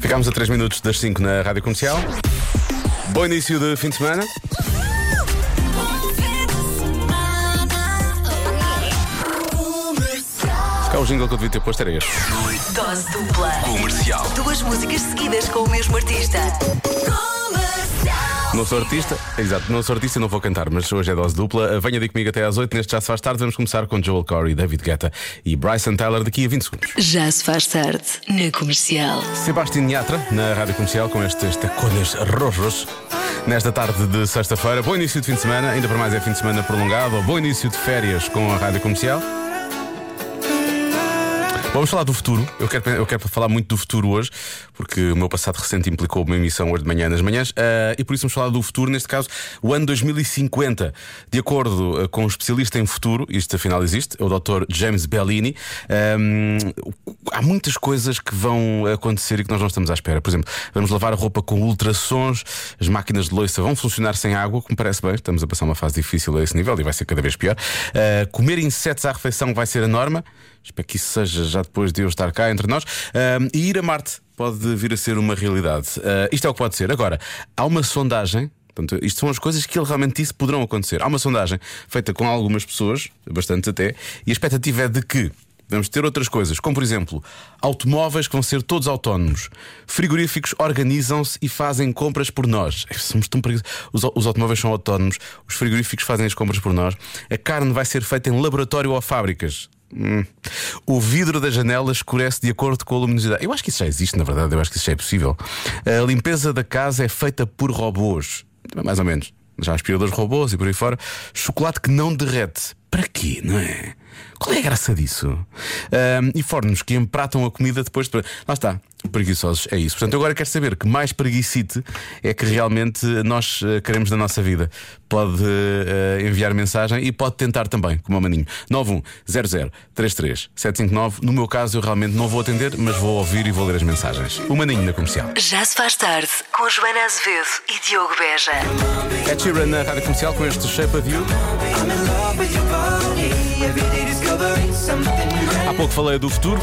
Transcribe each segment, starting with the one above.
Ficámos a 3 minutos das 5 na rádio comercial. Bom início de fim de semana. O jingle que eu devia ter posto era este. Dose dupla. Comercial. Duas músicas seguidas com o mesmo artista. Não sou artista, exato, não sou artista e não vou cantar, mas hoje é dose dupla. Venha de comigo até às 8, neste já se faz tarde. Vamos começar com Joel Corey, David Guetta e Bryson Tyler daqui a 20 segundos. Já se faz tarde na comercial. Sebastião Yatra, na rádio comercial, com estes tacones rojos. Nesta tarde de sexta-feira, bom início de fim de semana, ainda para mais é fim de semana prolongado, ou bom início de férias com a rádio comercial. Vamos falar do futuro. Eu quero, eu quero falar muito do futuro hoje, porque o meu passado recente implicou uma emissão hoje de manhã nas manhãs, uh, e por isso vamos falar do futuro, neste caso, o ano 2050. De acordo uh, com um especialista em futuro, isto afinal existe, é o Dr. James Bellini, um, há muitas coisas que vão acontecer e que nós não estamos à espera. Por exemplo, vamos lavar a roupa com ultrassons, as máquinas de loiça vão funcionar sem água, como parece bem, estamos a passar uma fase difícil a esse nível e vai ser cada vez pior. Uh, comer insetos à refeição vai ser a norma. Espero que isso seja já depois de eu estar cá entre nós. E ir a Marte pode vir a ser uma realidade. Uh, isto é o que pode ser. Agora, há uma sondagem. Portanto, isto são as coisas que ele realmente disse poderão acontecer. Há uma sondagem feita com algumas pessoas, bastantes até, e a expectativa é de que Vamos ter outras coisas, como por exemplo, automóveis que vão ser todos autónomos, frigoríficos organizam-se e fazem compras por nós. Somos tão. Os, os, automóveis são autónomos, os frigoríficos fazem as compras por nós, a carne vai ser feita em laboratório ou fábricas. Hum. O vidro da janela escurece de acordo com a luminosidade. Eu acho que isso já existe, na verdade, eu acho que isso já é possível. A limpeza da casa é feita por robôs, mais ou menos. Já aspiradores robôs e por aí fora. Chocolate que não derrete. Para quê, não é? Qual é a graça disso? Um, e fornos que empratam a comida depois de. Lá está, preguiçosos, é isso. Portanto, agora quero saber que mais preguicite é que realmente nós uh, queremos da nossa vida. Pode uh, enviar mensagem e pode tentar também, como o maninho. 910033759. No meu caso, eu realmente não vou atender, mas vou ouvir e vou ler as mensagens. O maninho na comercial. Já se faz tarde com Joana Azevedo e Diogo Beja. É Sheeran na rádio comercial com este Shape of You. Pouco falei do futuro.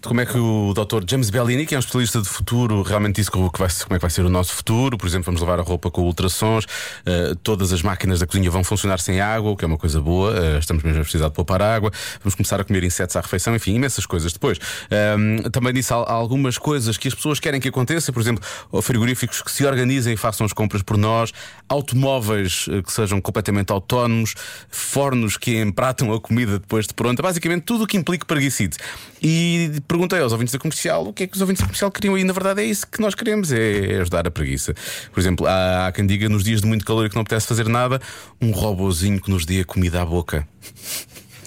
De como é que o Dr. James Bellini, que é um especialista de futuro, realmente disse que vai, como é que vai ser o nosso futuro. Por exemplo, vamos levar a roupa com ultrassons, uh, todas as máquinas da cozinha vão funcionar sem água, o que é uma coisa boa. Uh, estamos mesmo a precisar de poupar água. Vamos começar a comer insetos à refeição, enfim, imensas coisas. Depois, uh, também disse algumas coisas que as pessoas querem que aconteça, por exemplo, frigoríficos que se organizem e façam as compras por nós, automóveis que sejam completamente autónomos, fornos que empratam a comida depois de pronta, basicamente tudo o que implica preguicite. E perguntei aos ouvintes da comercial o que é que os ouvintes da comercial queriam, e na verdade é isso que nós queremos: é ajudar a preguiça. Por exemplo, há, quem diga nos dias de muito calor e que não apetece fazer nada, um robozinho que nos dê comida à boca.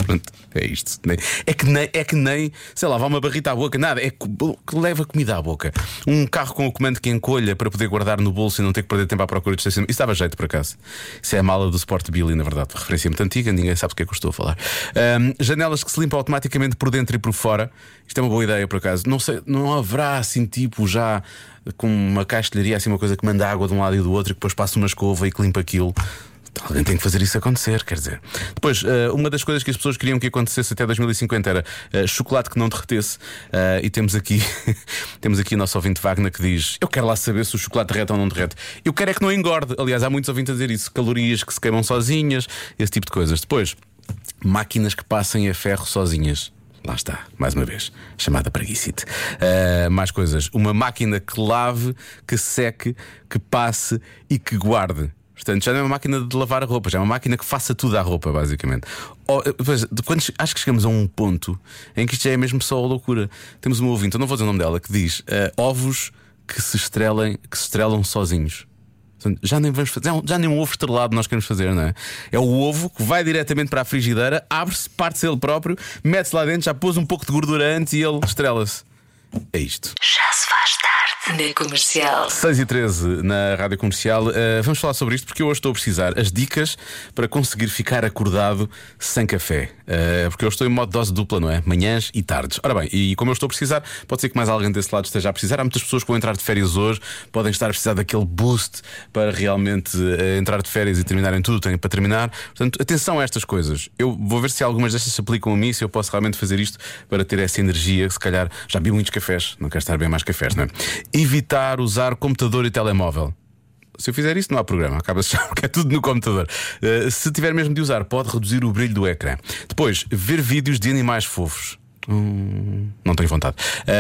Pronto, é isto. É que, nem, é que nem, sei lá, vá uma barrita à boca, nada, é que, leva comida à boca. Um carro com o comando que encolha para poder guardar no bolso e não ter que perder tempo à procura de estacionamento. Isso dava jeito por acaso. Isso é a mala do Sport Billy, na verdade. Referência muito antiga, ninguém sabe do que é que eu estou a falar. Um, janelas que se limpam automaticamente por dentro e por fora. Isto é uma boa ideia, por acaso. Não, sei, não haverá assim, tipo, já com uma castelharia, assim, uma coisa que manda água de um lado e do outro e depois passa uma escova e que limpa aquilo. Alguém tem que fazer isso acontecer, quer dizer. Depois, uh, uma das coisas que as pessoas queriam que acontecesse até 2050 era uh, chocolate que não derretesse. Uh, e temos aqui, temos aqui o nosso ouvinte Wagner que diz: Eu quero lá saber se o chocolate derrete ou não derrete. Eu quero é que não engorde. Aliás, há muitos ouvintes a dizer isso: calorias que se queimam sozinhas, esse tipo de coisas. Depois, máquinas que passem a ferro sozinhas. Lá está, mais uma vez, chamada preguicite. Uh, mais coisas. Uma máquina que lave, que seque, que passe e que guarde. Portanto, já não é uma máquina de lavar a roupa, já é uma máquina que faça tudo à roupa, basicamente. Ou, depois, quando, acho que chegamos a um ponto em que isto já é mesmo só loucura. Temos uma ouvinte, eu não vou dizer o nome dela, que diz uh, ovos que se estrelem, que se estrelam sozinhos. Portanto, já nem vamos fazer, já nem um ovo estrelado nós queremos fazer, não é? É o ovo que vai diretamente para a frigideira, abre-se, parte-se ele próprio, mete-se lá dentro, já pôs um pouco de gordura antes e ele estrela-se. É isto. Já se faz tarde na comercial. 6 e 13 na rádio comercial. Uh, vamos falar sobre isto porque eu hoje estou a precisar as dicas para conseguir ficar acordado sem café. Uh, porque eu estou em modo dose dupla, não é? Manhãs e tardes. Ora bem, e como eu estou a precisar, pode ser que mais alguém desse lado esteja a precisar. Há muitas pessoas que vão entrar de férias hoje, podem estar a precisar daquele boost para realmente uh, entrar de férias e terminarem tudo, têm para terminar. Portanto, atenção a estas coisas. Eu vou ver se algumas destas se aplicam a mim, se eu posso realmente fazer isto para ter essa energia. Se calhar já vi muitos cafés, não quero estar bem mais cafés, não é? Evitar usar computador e telemóvel. Se eu fizer isso, não há programa, acaba-se já, porque é tudo no computador. Uh, se tiver mesmo de usar, pode reduzir o brilho do ecrã. Depois, ver vídeos de animais fofos. Hum, não tenho vontade.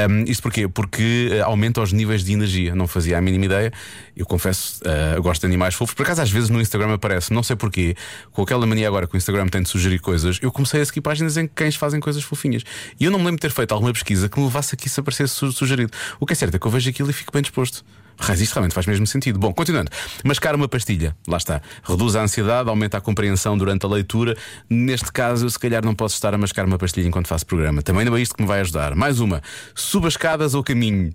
Um, isto porquê? Porque uh, aumenta os níveis de energia. Não fazia a mínima ideia. Eu confesso, uh, gosto de animais fofos. Por acaso, às vezes no Instagram aparece, não sei porquê, com aquela mania agora que o Instagram tem de sugerir coisas, eu comecei a seguir páginas em que cães fazem coisas fofinhas. E eu não me lembro de ter feito alguma pesquisa que me levasse aqui se aparecesse sugerido. O que é certo é que eu vejo aquilo e fico bem disposto. Raiz, isto realmente faz mesmo sentido. Bom, continuando. Mascar uma pastilha, lá está. Reduz a ansiedade, aumenta a compreensão durante a leitura. Neste caso, eu se calhar não posso estar a mascar uma pastilha enquanto faço programa. Também não é isto que me vai ajudar. Mais uma. Suba escadas ou caminho.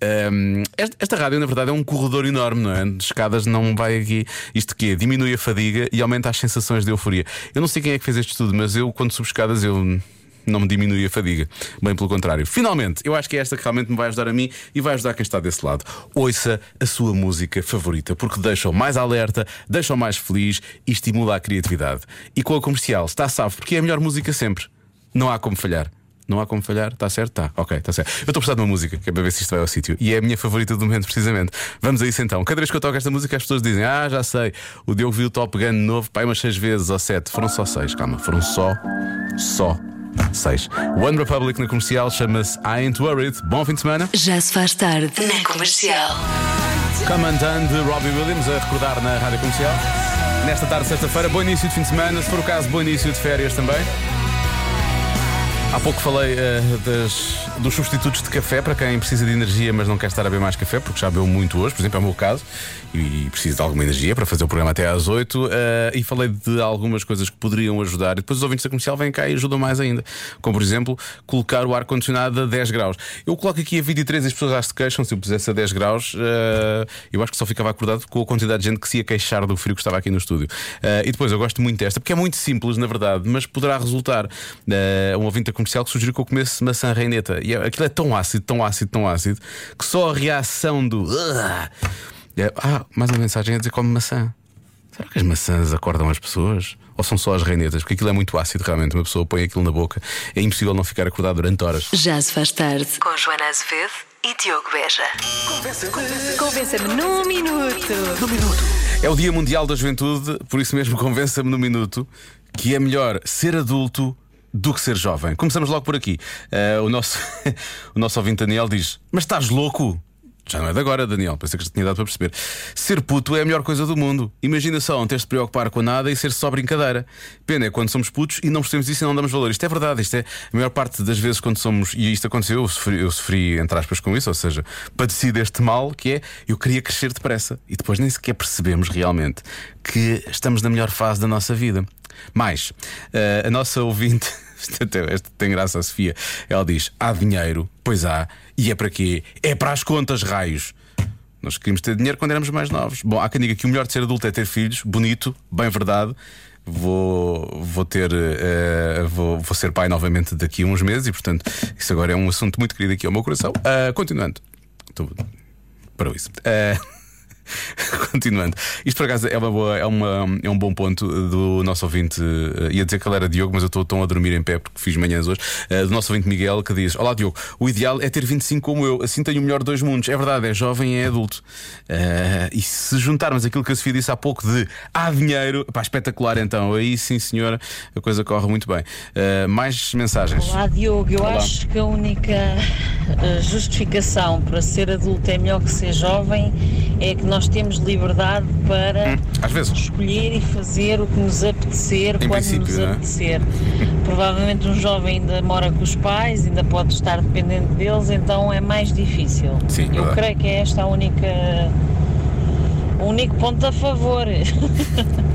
Um, esta, esta, rádio, na verdade, é um corredor enorme, não é? De escadas não vai aqui. Isto que Diminui a fadiga e aumenta as sensações de euforia. Eu não sei quem é que fez este estudo, mas eu, quando subo escadas, eu não me diminui a fadiga. Bem pelo contrário. Finalmente, eu acho que é esta que realmente me vai ajudar a mim e vai ajudar quem está desse lado. Ouça a sua música favorita, porque deixa-o mais alerta, deixa-o mais feliz e estimula a criatividade. E com a comercial está salvo, porque é a melhor música sempre. Não há como falhar. Não há como falhar, está certo? Está, ok, está certo. Eu estou a precisar de uma música, que é para ver se isto vai ao sítio. E é a minha favorita do momento, precisamente. Vamos a isso então. Cada vez que eu toco esta música, as pessoas dizem: Ah, já sei, o Diogo viu o Top Gun novo, pai, umas seis vezes ou sete. Foram só seis, calma, foram só, só 6. One Republic na comercial chama-se I Ain't Worried. Bom fim de semana. Já se faz tarde na comercial. Come Undone de Robbie Williams a recordar na rádio comercial. Nesta tarde, sexta-feira, bom início de fim de semana. Se for o caso, bom início de férias também. Há pouco falei uh, das, dos substitutos de café para quem precisa de energia, mas não quer estar a beber mais café, porque já bebeu muito hoje, por exemplo, é o meu caso, e, e preciso de alguma energia para fazer o programa até às 8. Uh, eh, e falei de algumas coisas que poderiam ajudar, e depois os ouvintes da comercial vêm cá e ajudam mais ainda. Como, por exemplo, colocar o ar-condicionado a 10 graus. Eu coloco aqui a 23 e as pessoas já se queixam. Se eu pusesse a 10 graus, uh, eu acho que só ficava acordado com a quantidade de gente que se ia queixar do frio que estava aqui no estúdio. e depois eu gosto muito desta, porque é muito simples, na verdade, mas poderá resultar. um ouvinte comercial que sugeriu que eu comesse maçã reineta. E é, aquilo é tão ácido, tão ácido, tão ácido, que só a reação do. É, ah, mais uma mensagem a dizer come maçã. Será que as maçãs acordam as pessoas? Ou são só as reinetas? Porque aquilo é muito ácido, realmente. Uma pessoa põe aquilo na boca, é impossível não ficar acordado durante horas. Já se faz tarde. Com Joana Azevedo e Diogo Beja. Convença-me num minuto. Num minuto. É o Dia Mundial da Juventude, por isso mesmo convença-me num minuto que é melhor ser adulto do que ser jovem. Começamos logo por aqui. Uh, o, nosso, o nosso ouvinte Daniel diz: Mas estás louco? Já não é de agora, Daniel, pensei que já tinha dado para perceber. Ser puto é a melhor coisa do mundo. Imagina só não teres de preocupar com nada e ser só brincadeira. Pena é quando somos putos e não percebemos isso e não damos valor. Isto é verdade, isto é a maior parte das vezes quando somos. E isto aconteceu, eu sofri, eu sofri entre aspas com isso, ou seja, padeci deste mal que é eu queria crescer depressa e depois nem sequer percebemos realmente que estamos na melhor fase da nossa vida. Mais, uh, a nossa ouvinte. Tem graça, a Sofia. Ela diz: há dinheiro, pois há, e é para quê? É para as contas, raios. Nós queríamos ter dinheiro quando éramos mais novos. Bom, há quem diga que o melhor de ser adulto é ter filhos, bonito, bem verdade. Vou, vou ter uh, vou, vou ser pai novamente daqui a uns meses e portanto isso agora é um assunto muito querido aqui ao meu coração. Uh, continuando, Estou... para isso. Uh... Continuando. Isto por acaso é, uma boa, é, uma, é um bom ponto do nosso ouvinte. Uh, ia dizer que ele era Diogo, mas eu estou tão a dormir em pé porque fiz manhãs hoje. Uh, do nosso ouvinte Miguel que diz: Olá Diogo, o ideal é ter 25 como eu, assim tenho o melhor dos mundos. É verdade, é jovem e é adulto. Uh, e se juntarmos aquilo que a Sofia disse há pouco de há dinheiro, pá, espetacular então. Aí sim, senhora, a coisa corre muito bem. mais mensagens. Olá Diogo, eu Olá. acho que a única justificação para ser adulto é melhor que ser jovem é que nós temos liberdade para hum, escolher e fazer o que nos apetecer em quando nos é? apetecer. Provavelmente um jovem ainda mora com os pais, ainda pode estar dependente deles, então é mais difícil. Sim, Eu verdade. creio que é esta a única o único ponto a favor.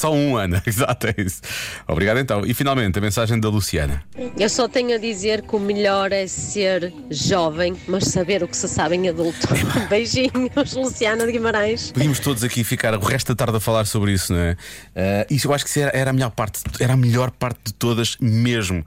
Só um, Ana, exato, é isso. Obrigado então. E finalmente a mensagem da Luciana. Eu só tenho a dizer que o melhor é ser jovem, mas saber o que se sabe em adulto. Beijinhos, Luciana de Guimarães. Podíamos todos aqui ficar o resto da tarde a falar sobre isso, não é? Uh, isso eu acho que era, era, a melhor parte, era a melhor parte de todas mesmo.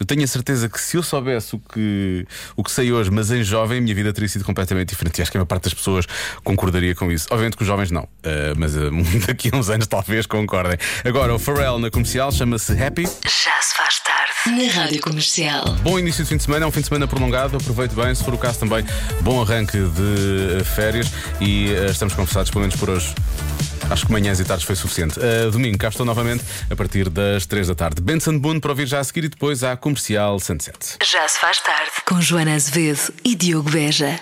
Eu tenho a certeza que se eu soubesse o que, o que sei hoje, mas em jovem, a minha vida teria sido completamente diferente. E acho que a maior parte das pessoas concordaria com isso. Obviamente que os jovens não, uh, mas uh, daqui a uns anos talvez concordem. Agora, o Pharrell na comercial chama-se Happy. Já se faz tarde na Rádio Comercial. Bom início de fim de semana, é um fim de semana prolongado. Aproveite bem, se for o caso também, bom arranque de férias e estamos conversados, pelo menos por hoje. Acho que manhãs e tardes foi suficiente. Uh, domingo, cá estou novamente a partir das 3 da tarde. Benson Boone para ouvir já a seguir e depois à comercial Sunset. Já se faz tarde com Joana Azevedo e Diogo Beja.